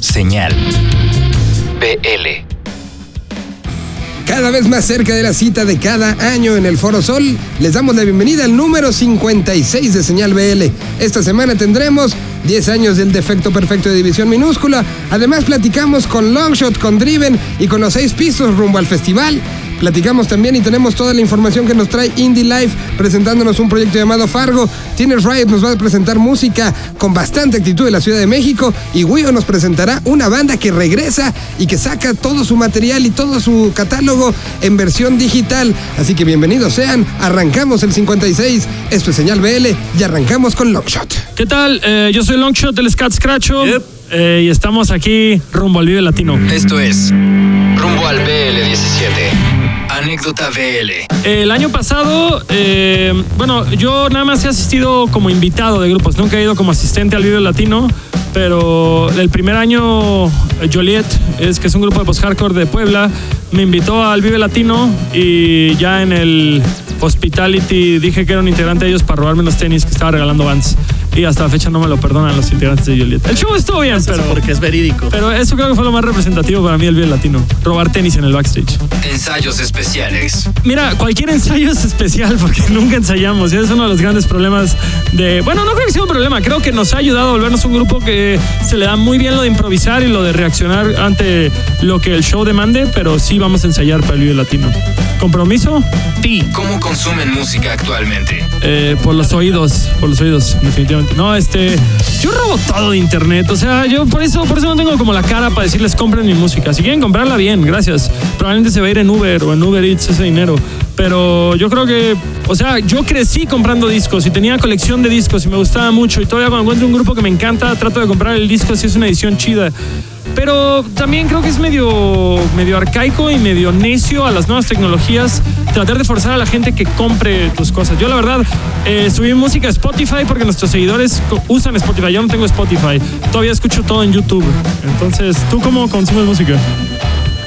Señal. BL. Cada vez más cerca de la cita de cada año en el Foro Sol, les damos la bienvenida al número 56 de Señal BL. Esta semana tendremos 10 años del defecto perfecto de división minúscula. Además platicamos con Longshot, con Driven y con los seis pisos rumbo al festival. Platicamos también y tenemos toda la información que nos trae Indie Life presentándonos un proyecto llamado Fargo. Tienes Riot nos va a presentar música con bastante actitud de la Ciudad de México y Wio nos presentará una banda que regresa y que saca todo su material y todo su catálogo en versión digital. Así que bienvenidos sean. Arrancamos el 56. Esto es Señal BL y arrancamos con Longshot. ¿Qué tal? Eh, yo soy Longshot del Scat Scratcho eh, y estamos aquí rumbo al Vive Latino. Esto es Rumbo al BL17. Anécdota BL. El año pasado, eh, bueno, yo nada más he asistido como invitado de grupos, nunca he ido como asistente al Vive Latino, pero el primer año Joliet, es que es un grupo de post-hardcore de Puebla, me invitó al Vive Latino y ya en el Hospitality dije que era un integrante de ellos para robarme los tenis que estaba regalando Vans. Y hasta la fecha no me lo perdonan los integrantes de Joliet. El show estuvo bien, pero, Porque es verídico. pero eso creo que fue lo más representativo para mí del Vive Latino. Robar tenis en el backstage. Ensayos especiales. Mira, cualquier ensayo es especial porque nunca ensayamos y es uno de los grandes problemas de... Bueno, no creo que sea un problema, creo que nos ha ayudado a volvernos un grupo que se le da muy bien lo de improvisar y lo de reaccionar ante lo que el show demande, pero sí vamos a ensayar para el Vive Latino. ¿Compromiso? Pi. ¿Cómo consumen música actualmente? Eh, por los oídos, por los oídos, definitivamente. No, este, yo robo todo de internet, o sea, yo por eso, por eso no tengo como la cara para decirles compren mi música. Si quieren comprarla bien, gracias. Probablemente se va a ir en Uber o en Uber Eats ese dinero. Pero yo creo que, o sea, yo crecí comprando discos y tenía colección de discos y me gustaba mucho. Y todavía cuando encuentro un grupo que me encanta, trato de comprar el disco si es una edición chida. Pero también creo que es medio, medio arcaico y medio necio a las nuevas tecnologías tratar de forzar a la gente que compre tus cosas. Yo la verdad eh, subí música a Spotify porque nuestros seguidores usan Spotify. Yo no tengo Spotify. Todavía escucho todo en YouTube. Entonces, ¿tú cómo consumes música?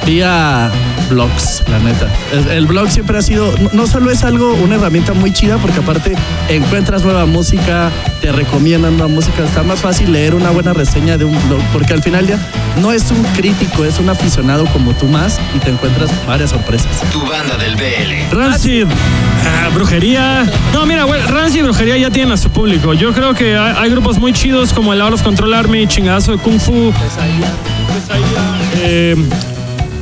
Vía blogs, la neta. El, el blog siempre ha sido, no- no solo es algo, una herramienta muy chida, porque aparte encuentras nueva música, te recomiendan nueva música. Está más fácil leer una buena reseña de un blog, porque al final ya no es un crítico, es un aficionado como tú más y te encuentras varias sorpresas. Tu banda del BL. Rancid, ah, brujería. No, mira, güey, Rancid y brujería ya tienen a su público. Yo creo que hay, hay grupos muy chidos como el Out of Control Army, Chingadazo de Kung Fu. Eh,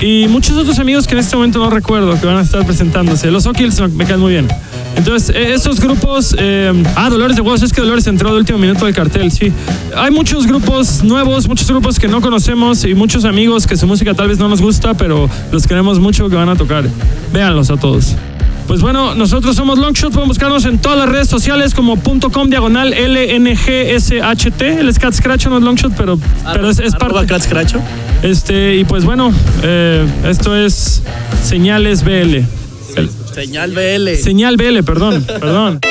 y muchos otros amigos que en este momento no recuerdo que van a estar presentándose. Los O'Kills me- caen muy bien. Entonces, eh, estos grupos. eh, ah, Dolores de Huevos, es que Dolores entró de último minuto del cartel, sí. Hay muchos grupos nuevos, muchos grupos que no conocemos y muchos amigos que su música tal vez no nos gusta, pero los queremos mucho que van a tocar. Véanlos a todos. Pues bueno, nosotros somos Longshot, pueden buscarnos en todas las redes sociales como .com diagonal LNGSHT. El Scat Scratch no es Longshot, pero, pero es, es parte. Crash Cracho. Este, y pues bueno, eh, esto es Señales BL. El- Señal BL. señal BL, perdón, perdón.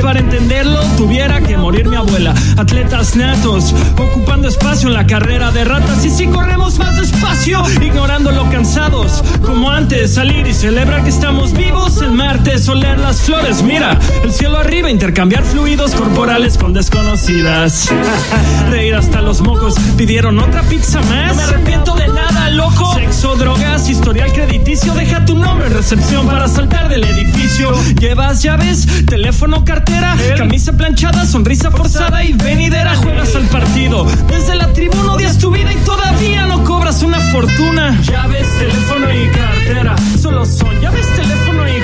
Para entenderlo tuviera que morir mi abuela. Atletas natos, ocupando espacio en la carrera de ratas. Y si corremos más despacio, ignorando lo cansados. Como antes, salir y celebrar que estamos vivos. El martes, oler las flores. Mira, el cielo arriba, intercambiar fluidos corporales con desconocidas. Reír hasta los mocos, pidieron otra pizza más. Me arrepiento de nada, loco. Sexo, drogas, historial crediticio. Deja tu nombre en recepción para saltar del edificio. Llevas llaves, teléfono, cartera, camisa planchada, sonrisa forzada y venidera. Juegas al partido. Desde la tribuna odias tu vida y todavía no cobras una fortuna. Llaves, teléfono y cartera. Solo son llaves, teléfono y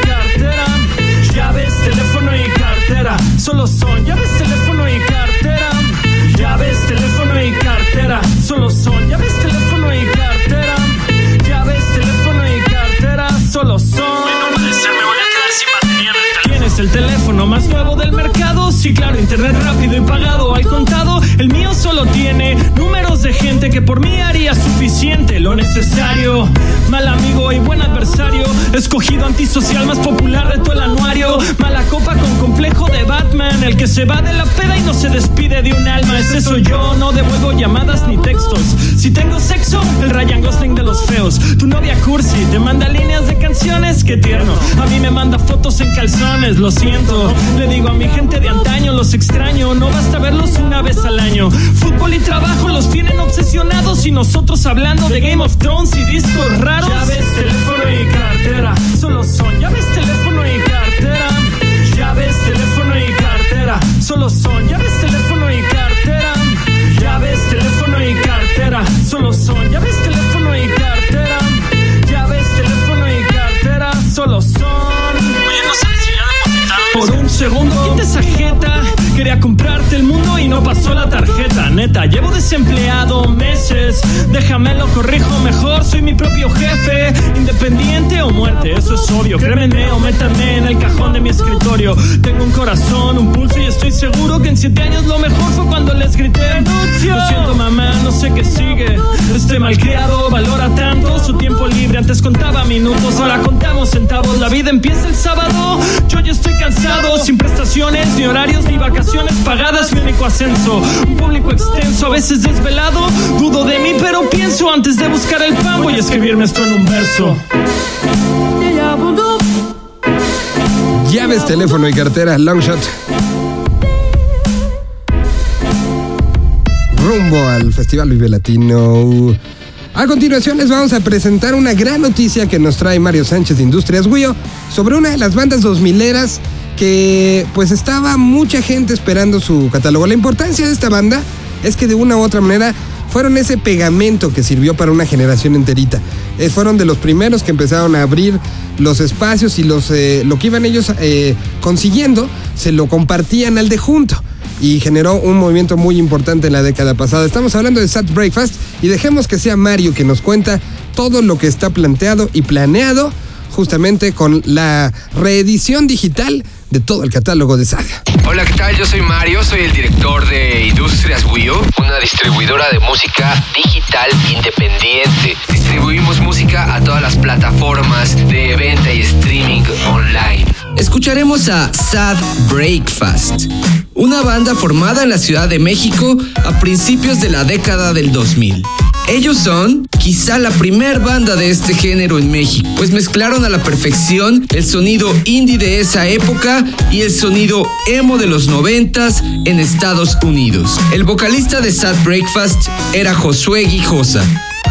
internet rápido y pagado al contado. El mío solo tiene números de gente que por mí haría suficiente lo necesario. mal amigo y buen adversario. Escogido antisocial más popular de todo el anuario. Mala copa con complejo de Batman. El que se va de la peda y no se despide de un alma. Ese soy yo, no devuelvo llamadas ni textos. Si tengo sexo, el Ryan Gosling de los feos. Tu novia Cursi te manda líneas de canciones, qué tierno. A mí me manda fotos en calzones, lo siento. Le digo a mi gente de antaño, los extraño. No basta verlos una vez al año. Fútbol y trabajo los tienen obsesionados y nosotros hablando de Game of Thrones y discos raros. Llaves, teléfono y cartera, solo son llaves, teléfono y cartera. Llaves, teléfono y cartera, solo son llaves, teléfono llaves, teléfono y cartera. Llaves, teléfono y cartera, solo son. Oye, no sabes si ya depositaron. Por un segundo, quita esa jeta. Quería comprarte el mundo y no pasó la tarjeta. Neta, llevo desempleado meses. Déjame lo corrijo mejor. Soy mi propio jefe. Independiente o muerte, eso es obvio. Créeme o métanme en el cajón de mi escritorio. Tengo un corazón, un pulso y estoy seguro que en siete años lo mejor fue cuando les grité. Lo siento, mamá, no sé qué sigue. Este malcriado valora tanto su tiempo libre. Antes contaba minutos, ahora contamos centavos. La vida empieza el sábado. Yo ya estoy cansado, sin prestaciones, ni horarios, ni vacaciones pagadas, mi único ascenso. Un público extenso, a veces desvelado. Dudo de mí, pero pienso antes de buscar el pan. Voy a escribirme esto en un verso. Llaves, teléfono y cartera, long shot. Rumbo al Festival Vive Latino. A continuación les vamos a presentar una gran noticia que nos trae Mario Sánchez de Industrias Guyo sobre una de las bandas 2000eras que pues estaba mucha gente esperando su catálogo. La importancia de esta banda es que de una u otra manera fueron ese pegamento que sirvió para una generación enterita. Eh, fueron de los primeros que empezaron a abrir los espacios y los, eh, lo que iban ellos eh, consiguiendo se lo compartían al de junto y generó un movimiento muy importante en la década pasada. Estamos hablando de Sat Breakfast y dejemos que sea Mario que nos cuenta todo lo que está planteado y planeado justamente con la reedición digital de todo el catálogo de Saga. Hola, ¿qué tal? Yo soy Mario, soy el director de Industrias Wio, una distribuidora de música digital independiente. Distribuimos música a todas las plataformas de venta y streaming online. Escucharemos a Sad Breakfast, una banda formada en la Ciudad de México a principios de la década del 2000. Ellos son quizá la primer banda de este género en México, pues mezclaron a la perfección el sonido indie de esa época y el sonido emo de los noventas en Estados Unidos. El vocalista de Sad Breakfast era Josué Guijosa,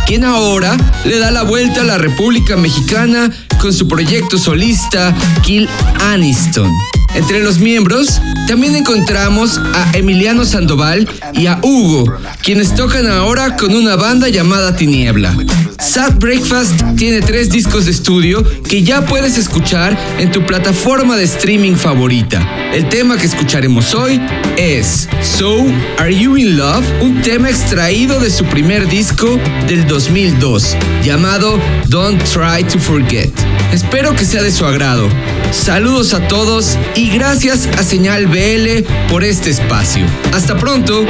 quien ahora le da la vuelta a la República Mexicana con su proyecto solista Kill Aniston. Entre los miembros también encontramos a Emiliano Sandoval y a Hugo, quienes tocan ahora con una banda llamada Tiniebla. Sad Breakfast tiene tres discos de estudio que ya puedes escuchar en tu plataforma de streaming favorita. El tema que escucharemos hoy es So Are You in Love, un tema extraído de su primer disco del 2002, llamado Don't Try to Forget. Espero que sea de su agrado. Saludos a todos y gracias a Señal BL por este espacio. Hasta pronto.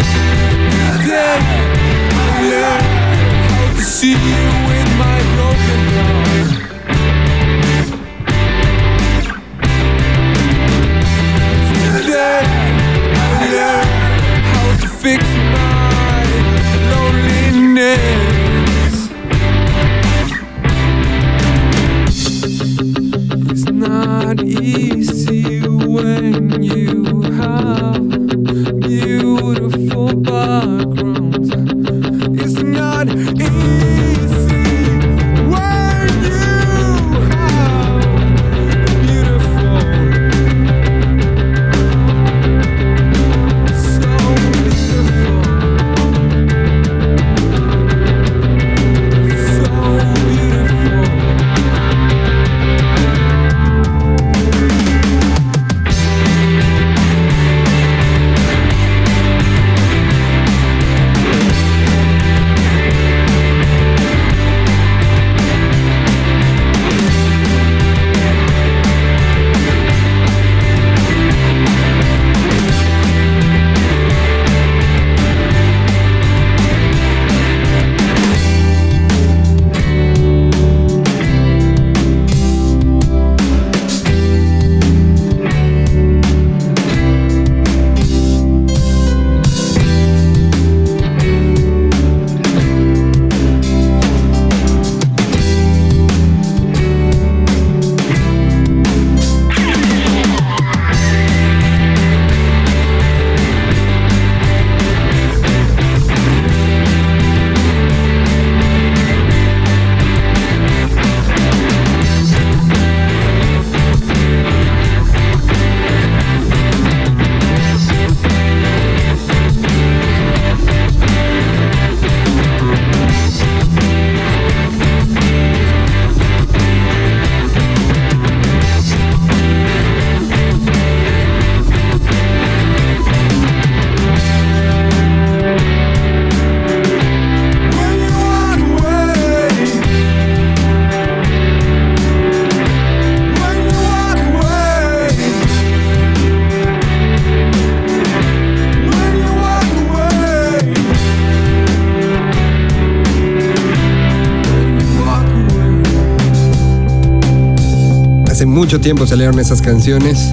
Mucho tiempo salieron esas canciones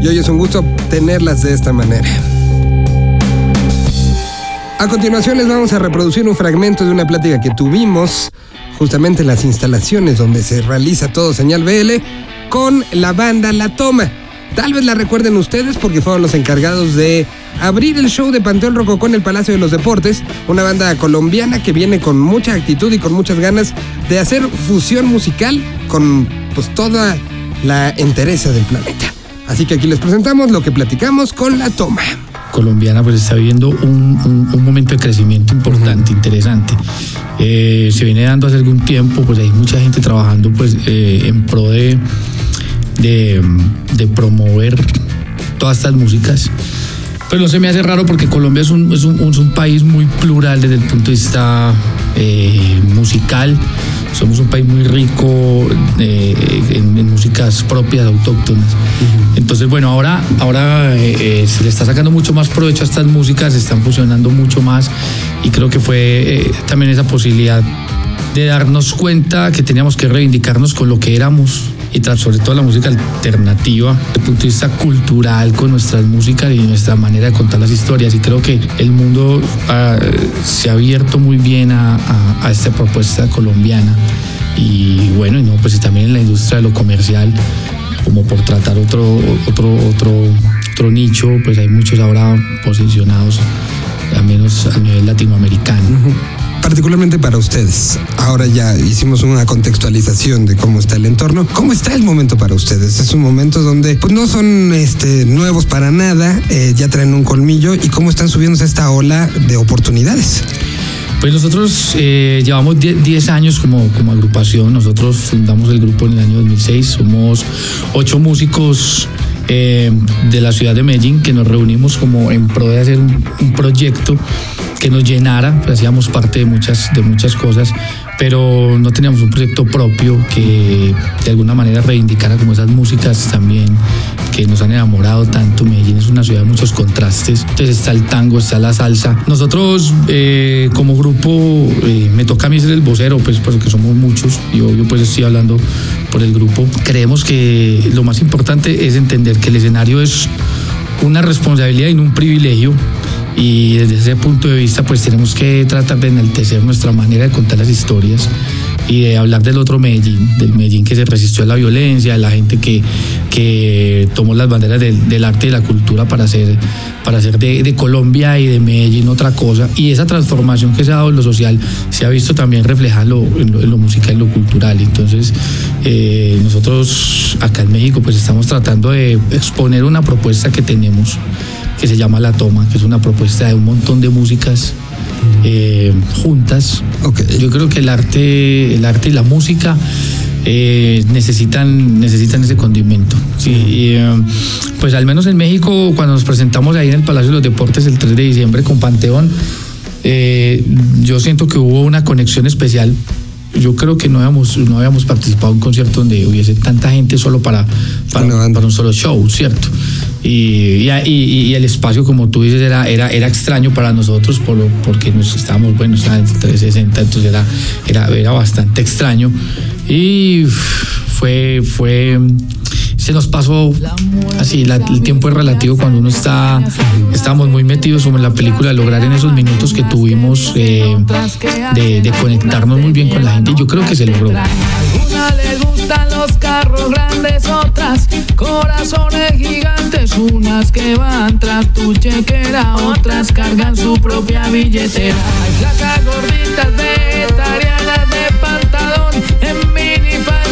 y hoy es un gusto tenerlas de esta manera. A continuación les vamos a reproducir un fragmento de una plática que tuvimos justamente en las instalaciones donde se realiza todo Señal BL con la banda La Toma. Tal vez la recuerden ustedes porque fueron los encargados de abrir el show de Panteón Rococó en el Palacio de los Deportes, una banda colombiana que viene con mucha actitud y con muchas ganas de hacer fusión musical con pues toda la entereza del planeta. Así que aquí les presentamos lo que platicamos con La Toma. colombiana pues está viviendo un, un- momento de crecimiento importante, interesante. Eh, se viene dando hace algún tiempo, pues hay mucha gente trabajando pues eh, en pro de, de, promover todas estas músicas. Pero no se me hace raro porque Colombia es un, es un, es país muy plural desde el punto de vista eh, musical. Somos un país muy rico eh, en, en músicas propias, autóctonas. Entonces, bueno, ahora, ahora eh, eh, se le está sacando mucho más provecho a estas músicas, se están fusionando mucho más y creo que fue eh, también esa posibilidad de darnos cuenta que teníamos que reivindicarnos con lo que éramos y sobre todo la música alternativa, desde el punto de vista cultural, con nuestras músicas y nuestra manera de contar las historias. Y creo que el mundo ah, se ha abierto muy bien a, a- esta propuesta colombiana. Y bueno, y no, pues también en la industria de lo comercial, como por tratar otro, otro, otro, otro nicho, pues hay muchos ahora posicionados, al menos a nivel latinoamericano. Particularmente para ustedes. Ahora ya hicimos una contextualización de cómo está el entorno. ¿Cómo está el momento para ustedes? Es un momento donde pues, no son este, nuevos para nada, eh, ya traen un colmillo y cómo están subiéndose esta ola de oportunidades. Pues nosotros eh, llevamos 10 10 años como, como agrupación. Nosotros fundamos el grupo en el año 2006. Somos ocho músicos eh, de la ciudad de Medellín que nos reunimos como en pro de hacer un, proyecto que nos llenara. Pues hacíamos parte de muchas, de muchas cosas, pero no teníamos un proyecto propio que de alguna manera reivindicara como esas músicas también que nos han enamorado tanto. Medellín es una ciudad de muchos contrastes. Entonces está el tango, está la salsa. Nosotros eh, como grupo, eh, me toca a mí ser el vocero, pues porque somos muchos y obvio pues estoy hablando por el grupo. Creemos que lo más importante es entender que el escenario es una responsabilidad y no un privilegio. Y desde ese punto de vista, pues tenemos que tratar de enaltecer nuestra manera de contar las historias y de hablar del otro Medellín, del Medellín que se resistió a la violencia, de la gente que, que tomó las banderas del, arte y la cultura para hacer, para hacer de, de Colombia y de Medellín otra cosa. Y esa transformación que se ha dado en lo social se ha visto también reflejada en lo, en lo- en lo musical y lo cultural. Entonces, eh, nosotros acá en México, pues estamos tratando de exponer una propuesta que tenemos que se llama La Toma, que es una propuesta de un montón de músicas eh, juntas. Yo creo que el arte, el arte y la música eh, necesitan, necesitan ese condimento. Sí, y, eh, pues al menos en México, cuando nos presentamos ahí en el Palacio de los Deportes el 3 de diciembre con Panteón, yo siento que hubo una conexión especial. Yo creo que no habíamos, no habíamos participado en un concierto donde hubiese tanta gente solo para, para, un solo show, ¿cierto? Y, y, y- y el espacio, como tú dices, era, era, era extraño para nosotros por, lo- porque nos estábamos, bueno, estábamos en 360, entonces era, era, era bastante extraño. Y fue, fue, se nos pasó así, la- el tiempo es relativo cuando uno está, estábamos muy metidos como en la película, lograr en esos minutos que tuvimos eh, de, de conectarnos muy bien con la gente. Yo creo que se logró. Una le gustan los carros grandes, otras corazones gigantes, unas que van tras tu chequera, otras cargan su propia billetera. Hay flacas gorditas vegetarianas de pantalón en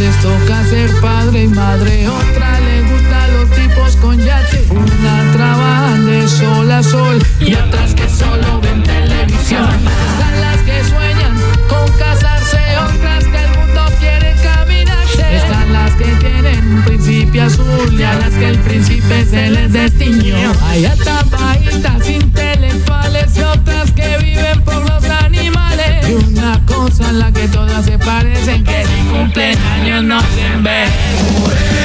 les toca ser padre y madre, otra le gustan los tipos con yate. Una trabajan de sol a sol y otras que solo ven televisión. Están las que sueñan con casarse, otras que el mundo quiere caminar. Están las que tienen un principio azul y a las que el príncipe se les destiñó. Hay bajitas intelectuales y otras que viven por los animales. Y una cosa en la que todas se parecen, cumplen años no se envejecen.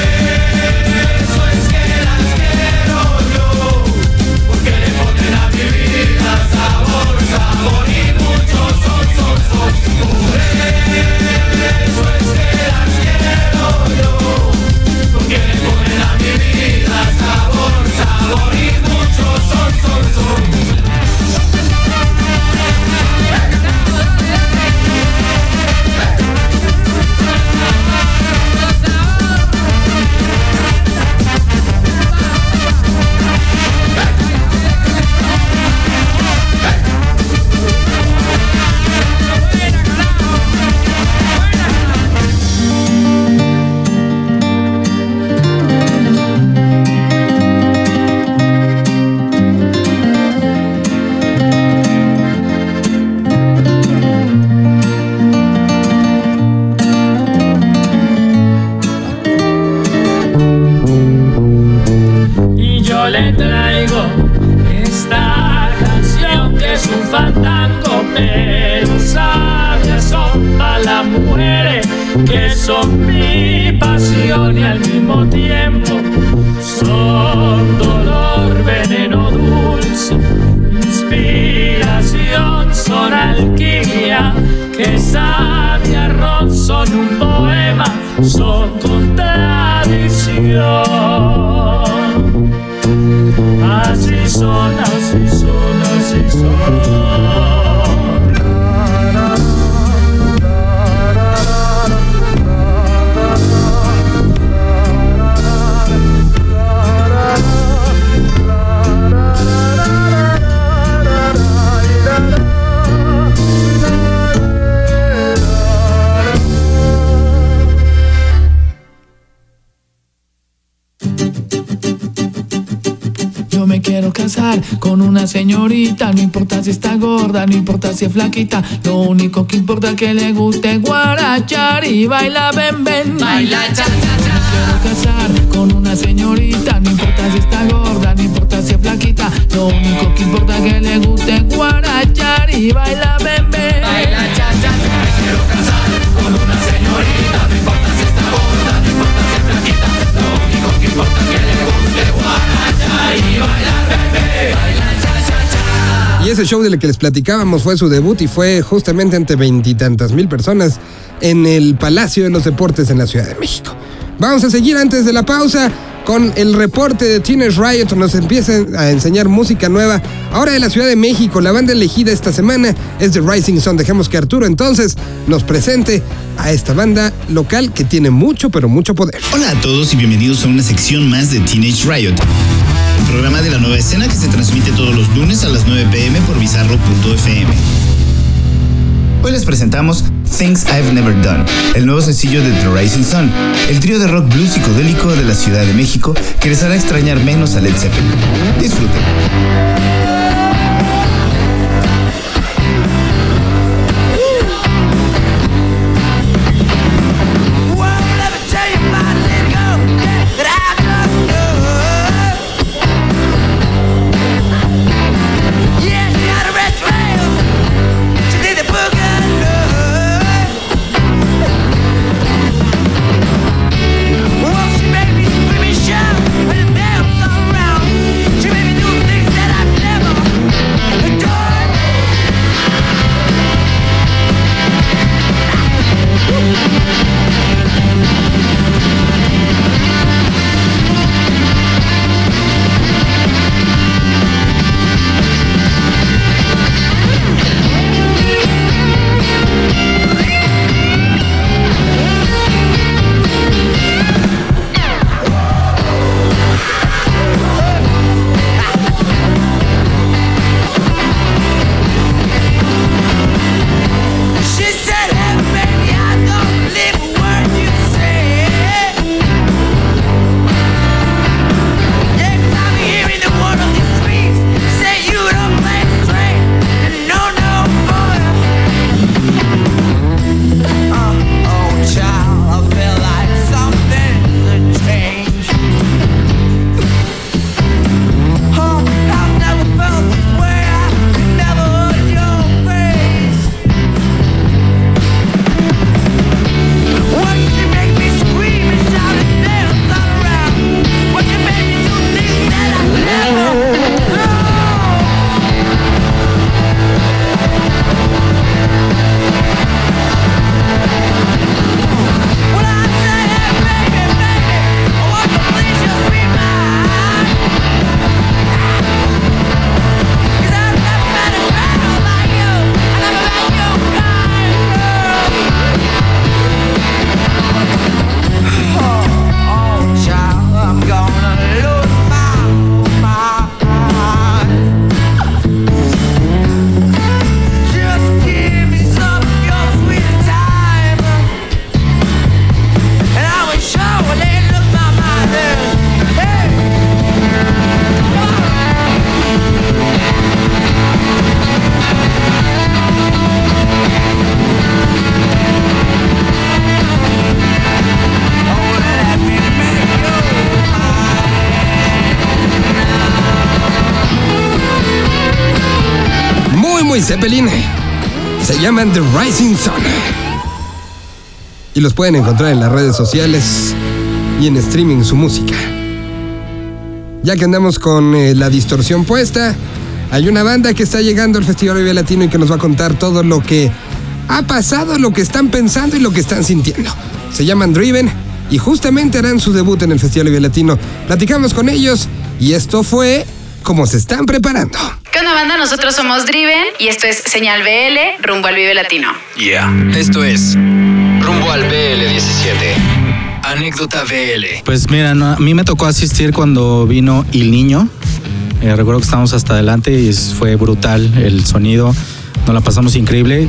Con una señorita, no importa si está gorda, no importa si es flaquita, lo único que importa es que le guste guarachar y baila ven. Baila cha cha cha. Quiero casar con una señorita, no importa si está gorda, no importa si es flaquita, lo único que importa es que le guste guarachar y baila ven ven. Baila cha cha cha. Quiero casar con una señorita, no importa Y ese show del que les platicábamos fue su debut y fue justamente ante veintitantas mil personas en el Palacio de los Deportes en la Ciudad de México. Vamos a seguir antes de la pausa con el reporte de Teenage Riot. Nos empiezan a enseñar música nueva. Ahora de la Ciudad de México, la banda elegida esta semana es The Rising Sun. Dejemos que Arturo entonces nos presente a esta banda local que tiene mucho, pero mucho poder. Hola a todos y bienvenidos a una sección más de Teenage Riot, programa de la nueva escena que se transmite todos los lunes a las 9 pm por bizarro.fm. Hoy les presentamos Things I've Never Done, el nuevo sencillo de The Rising Sun, el trío de rock blues psicodélico de la Ciudad de México que les hará extrañar menos a Led Zeppelin. Disfruten. Zeppelin. Se llaman The Rising Sun. Y los pueden encontrar en las redes sociales y en streaming su música. Ya que andamos con eh, la distorsión puesta, hay una banda que está llegando al Festival Vive Latino y que nos va a contar todo lo que ha pasado, lo que están pensando y lo que están sintiendo. Se llaman Driven y justamente harán su debut en el Festival Vive Latino. Platicamos con ellos y esto fue como se están preparando. ¿Qué onda banda? Nosotros somos Driven y esto es Señal BL rumbo al Vive Latino. Yeah. Esto es Rumbo al BL17. Anécdota BL. Pues mira, no, a mí me tocó asistir cuando vino El Niño. Eh, recuerdo que estábamos hasta adelante y fue brutal el sonido. Nos la pasamos increíble.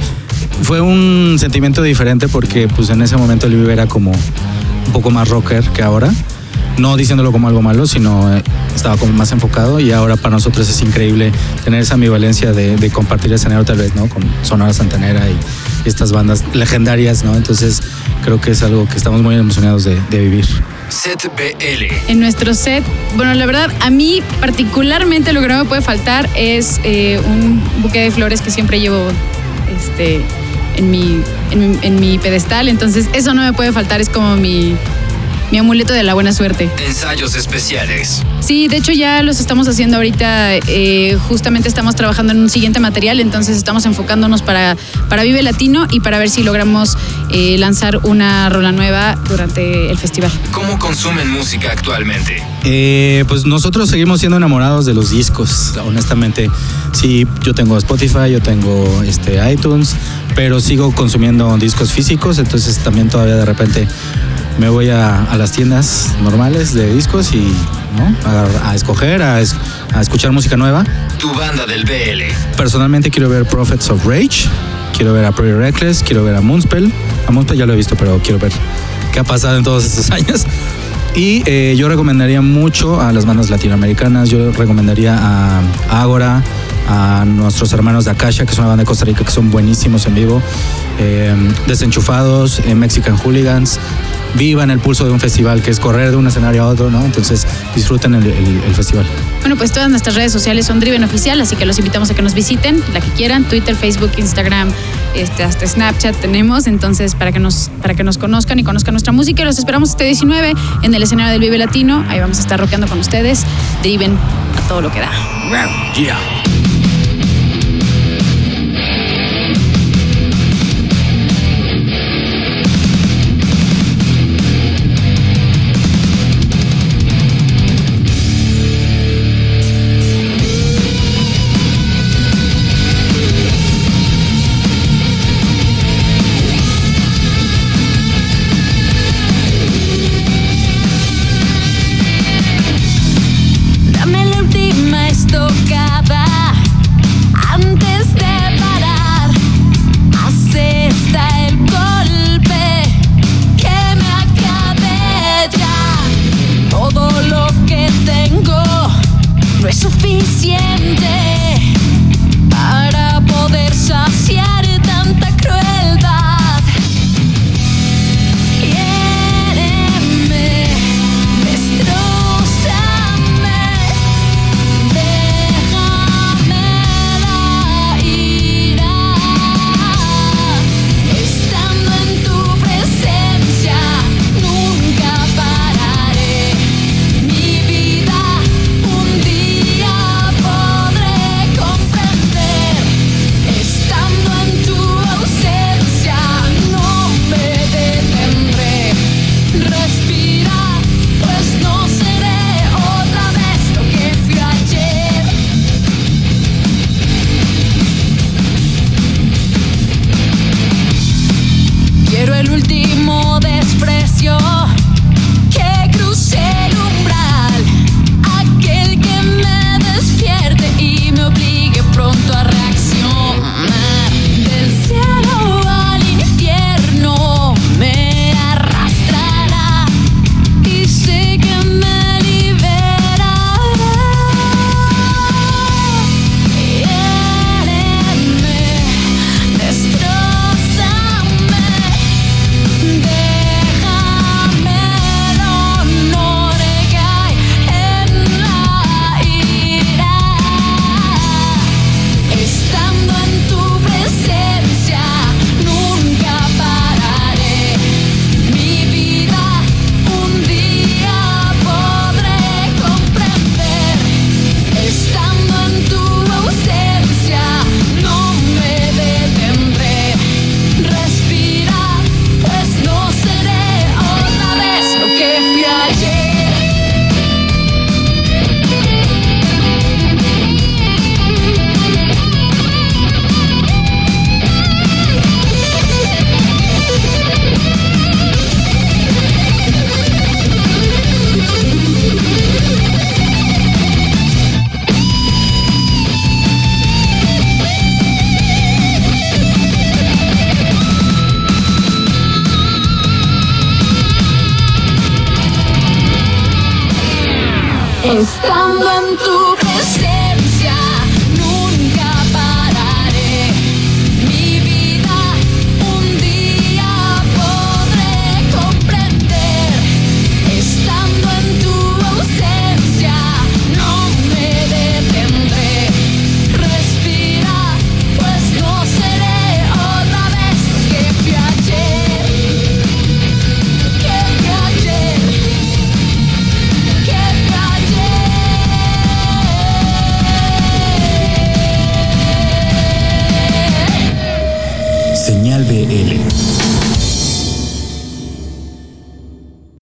Fue un sentimiento diferente porque pues en ese momento el Vive era como un poco más rocker que ahora. No diciéndolo como algo malo, sino eh, estaba como más enfocado y ahora para nosotros es increíble tener esa ambivalencia de, de compartir escenario tal vez, ¿no? Con Sonora Santanera y estas bandas legendarias, ¿no? Entonces creo que es algo que estamos muy emocionados de, de vivir. Set BL. En nuestro set, bueno, la verdad, a mí particularmente lo que no me puede faltar es eh, un buque de flores que siempre llevo este, en, mi, en, mi, en mi pedestal. Entonces, eso no me puede faltar, es como mi, mi amuleto de la buena suerte. Ensayos especiales. Sí, de hecho ya los estamos haciendo ahorita. eh, justamente estamos trabajando en un siguiente material, entonces estamos enfocándonos para, para Vive Latino y para ver si logramos eh, lanzar una rola nueva durante el festival. ¿Cómo consumen música actualmente? Eh, pues nosotros seguimos siendo enamorados de los discos, honestamente. Sí, yo tengo Spotify, yo tengo este, iTunes, pero sigo consumiendo discos físicos, entonces también todavía de repente me voy a, a las tiendas normales de discos y ¿no? a, a escoger, a, es- a escuchar música nueva. Tu banda del BL. Personalmente quiero ver Prophets of Rage, quiero ver a Pretty Reckless, quiero ver a Moonspell. A Moonspell ya lo he visto, pero quiero ver qué ha pasado en todos estos años. Y eh, yo recomendaría mucho a las bandas latinoamericanas, yo recomendaría a Ágora, a nuestros hermanos de Akasha, que es una banda de Costa Rica que son buenísimos en vivo, eh, Desenchufados, eh, Mexican Hooligans, vivan el pulso de un festival, que es correr de un escenario a otro, ¿no? Entonces disfruten el- el- el festival. Bueno, pues todas nuestras redes sociales son Driven Oficial, así que los invitamos a que nos visiten, la que quieran, Twitter, Facebook, Instagram, este, hasta Snapchat tenemos, entonces para que, nos, para que nos conozcan y conozcan nuestra música, los esperamos este 19 en el escenario del Vive Latino, ahí vamos a estar rockeando con ustedes, Driven a todo lo que da. Yeah. Estando en tu